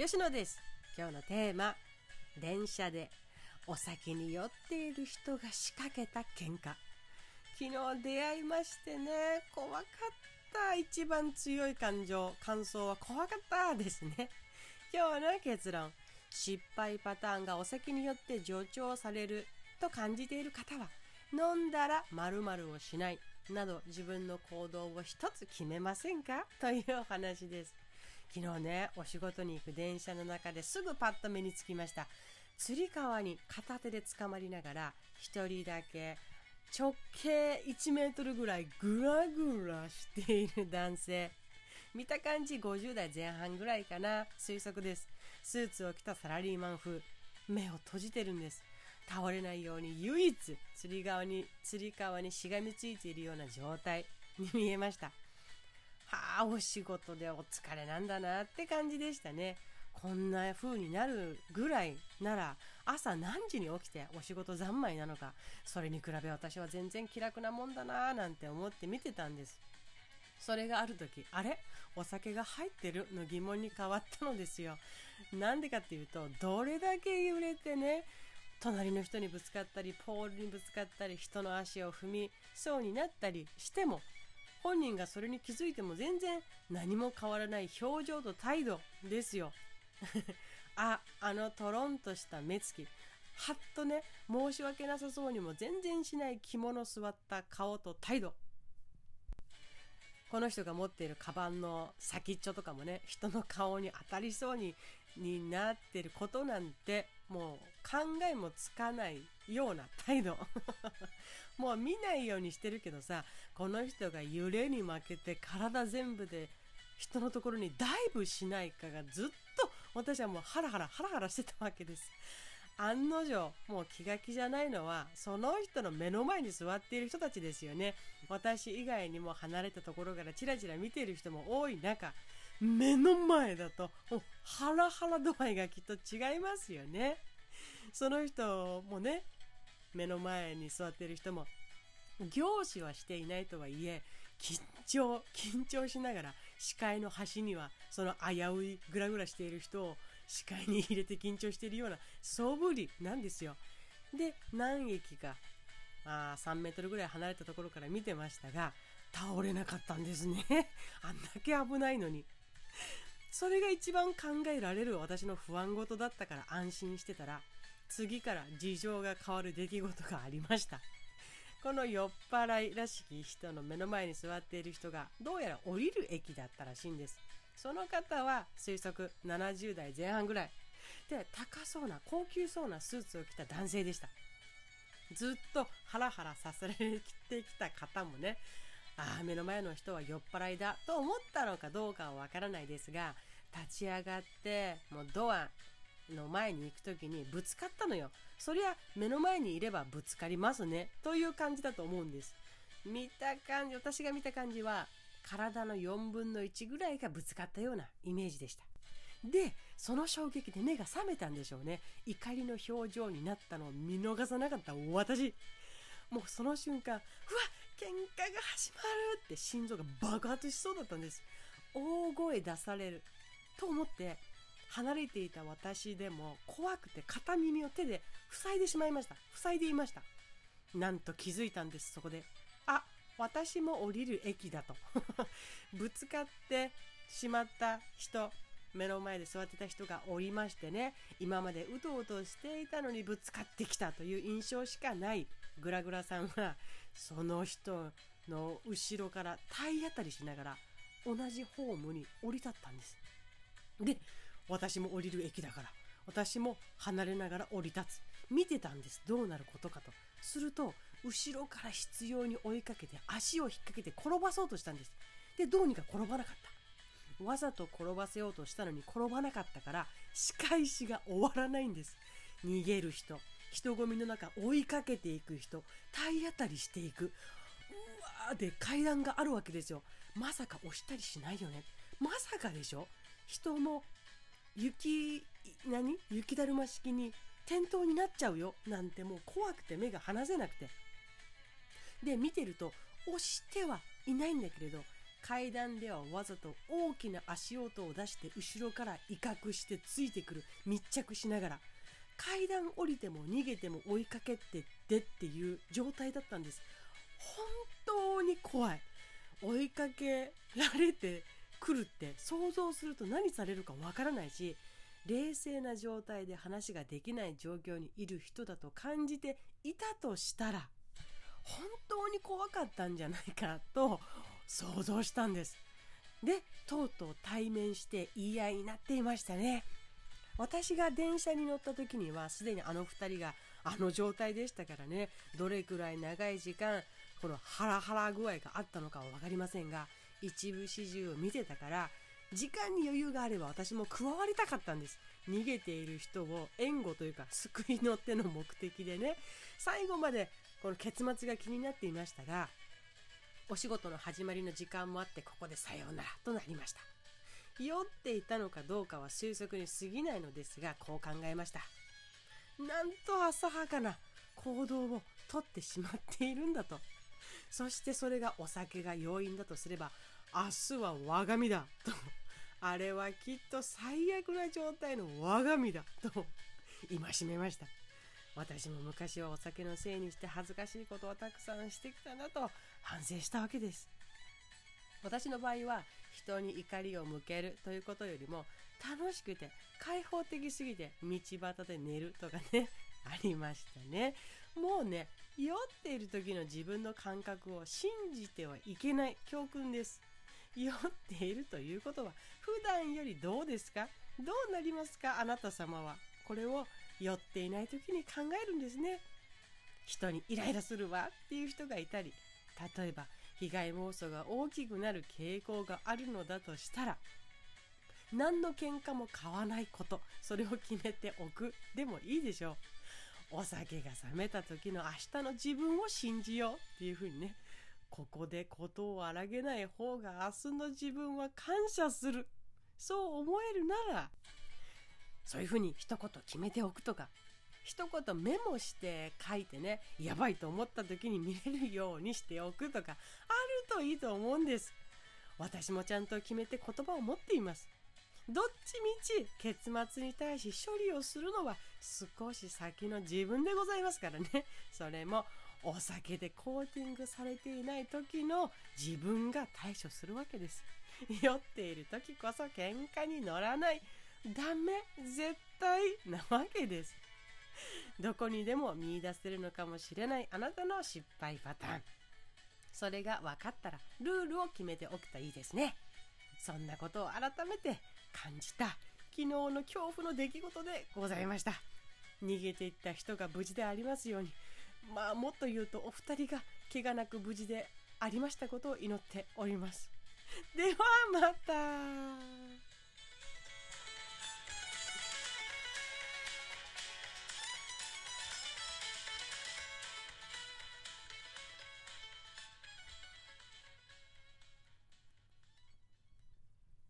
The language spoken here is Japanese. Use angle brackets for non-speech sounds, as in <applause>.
吉野です。今日のテーマ電車でお酒に酔っている人が仕掛けた喧嘩。昨日出会いましてね怖かった。一番強い感情感想は怖かったですね。今日の結論。失敗パターンがお酒によって助長されると感じている方は飲んだら〇〇をしないなど自分の行動を一つ決めませんか？というお話です。昨日ねお仕事に行く電車の中ですぐパッと目につきました。つり革に片手で捕まりながら1人だけ直径1メートルぐらいグラグラしている男性。見た感じ50代前半ぐらいかな。推測です。スーツを着たサラリーマン風。目を閉じてるんです。倒れないように唯一釣り革に釣り革にしがみついているような状態に見えました。はあお仕事でお疲れなんだなって感じでしたね。こんな風になるぐらいなら朝何時に起きてお仕事三昧なのかそれに比べ私は全然気楽なもんだなぁなんて思って見てたんです。それがある時あれ？お酒が入ってるの疑問に変わったのですよ。なんでかっていうとどれだけ揺れてね隣の人にぶつかったりポールにぶつかったり人の足を踏みそうになったりしても本人がそれに気づいても全然何も変わらない表情と態度ですよ <laughs> あ、あのトロンとした目つき。はっとね、申し訳なさそうにも全然しない着物座った顔と態度。この人が持っているカバンの先っちょとかもね、人の顔に当たりそうにになってることなんて、もう考えもつかないような態度。<laughs> もう見ないようにしてるけどさ、この人が揺れに負けて体全部で人のところにダイブしないかがずっと私はもうハラハラハラハラしてたわけです。案の定、もう気が気じゃないのは、その人の目の前に座っている人たちですよね。私以外にも離れたところからチラチラ見ている人も多い中、目の前だと、もうハラハラ度合いがきっと違いますよね。その人もね、目の前に座っている人も、凝視はしていないとはいえ、緊張、緊張しながら視界の端にはその危ういグラグラしている人を視界に入れて緊張しているような素振りなんですよ。で、何駅か、あ3メートルぐらい離れたところから見てましたが、倒れなかったんですね。<laughs> あんだけ危ないのに。それが一番考えられる私の不安事だったから安心してたら、次から事情が変わる出来事がありました。<laughs> この酔っ払いらしき人の目の前に座っている人がどうやら降りる駅だったらしいんです。その方は推測70代前半ぐらい。で、高そうな、高級そうなスーツを着た男性でした。ずっとハラハラさせられてきた方もね、ああ、目の前の人は酔っ払いだと思ったのかどうかはわからないですが、立ち上がって、もうドアの前に行く時にぶつかったのよ。そりゃ目の前にいればぶつかりますね。という感じだと思うんです。見た感じ、私が見た感じは体の4分の1ぐらいがぶつかったようなイメージでした。で、その衝撃で目が覚めたんでしょうね。怒りの表情になったのを見逃さなかった私。もうその瞬間、うわ喧嘩が始まるって心臓が爆発しそうだったんです。大声出されると思って離れていた私でも怖くて片耳を手で塞いでしまいました。塞いでいました。なんと気づいたんです、そこで。あ、私も降りる駅だと。<laughs> ぶつかってしまった人、目の前で座ってた人がおりましてね、今までうとうとしていたのにぶつかってきたという印象しかないグラグラさんは、その人の後ろから体当たりしながら同じホームに降り立ったんです。で、私も降りる駅だから。私も離れながら降り立つ。見てたんです。どうなることかと。すると、後ろから執拗に追いかけて足を引っ掛けて転ばそうとしたんです。で、どうにか転ばなかった。わざと転ばせようとしたのに転ばなかったから、仕返しが終わらないんです。逃げる人、人混みの中追いかけていく人、体当たりしていく。うわーで階段があるわけですよ。まさか押したりしないよね。まさかでしょ？人も雪、何？雪だるま式に転倒になっちゃうよなんてもう怖くて目が離せなくて。で、見てると押してはいないんだけれど、階段ではわざと大きな足音を出して後ろから威嚇してついてくる密着しながら階段降りても逃げても追いかけてでっていう状態だったんです。本当に怖い。追いかけられてくるって想像すると何されるかわからないし冷静な状態で話ができない状況にいる人だと感じていたとしたら本当に怖かったんじゃないかと想像したんです。でとうとう対面して言い合いになっていましたね。私が電車に乗った時にはすでにあの2人があの状態でしたからね。どれくらい長い時間このハラハラ具合があったのかは分かりませんが一部始終を見てたから時間に余裕があれば私も加わりたかったんです。逃げている人を援護というか救いの手の目的でね。最後までこの結末が気になっていましたがお仕事の始まりの時間もあってここでさようならとなりました。酔っていたのかどうかは推測に過ぎないのですがこう考えました。なんと浅はかな行動をとってしまっているんだと。そしてそれがお酒が要因だとすれば明日は我が身だと。あれはきっと最悪な状態の我が身だと。戒めました。私も昔はお酒のせいにして恥ずかしいことをたくさんしてきたなと反省したわけです。私の場合は人に怒りを向けるということよりも楽しくて開放的すぎて道端で寝るとかねありましたね。もうね酔っている時の自分の感覚を信じてはいけない教訓です。酔っているということは普段よりどうですか？どうなりますか？あなた様は。これを酔っていない時に考えるんですね。人にイライラするわっていう人がいたり例えば被害妄想が大きくなる傾向があるのだとしたら何の喧嘩も買わないことそれを決めておく。でもいいでしょう。お酒が冷めた時の明日の自分を信じようっていうふうにね。ここでことを荒げない方が明日の自分は感謝する。そう思えるならそういうふうに一言決めておくとか。一言メモして書いてねやばいと思った時に見れるようにしておくとかあるといいと思うんです。私もちゃんと決めて言葉を持っています。どっちみち結末に対し処理をするのは少し先の自分でございますからね。それもお酒でコーティングされていない時の自分が対処するわけです。酔っている時こそ喧嘩に乗らない。ダメ絶対なわけです。どこにでも見いだせるのかもしれないあなたの失敗パターン。それが分かったらルールを決めておくといいですね。そんなことを改めて感じた昨日の恐怖の出来事でございました。逃げていった人が無事でありますようにまあもっと言うとお二人が怪我なく無事でありましたことを祈っております。ではまた。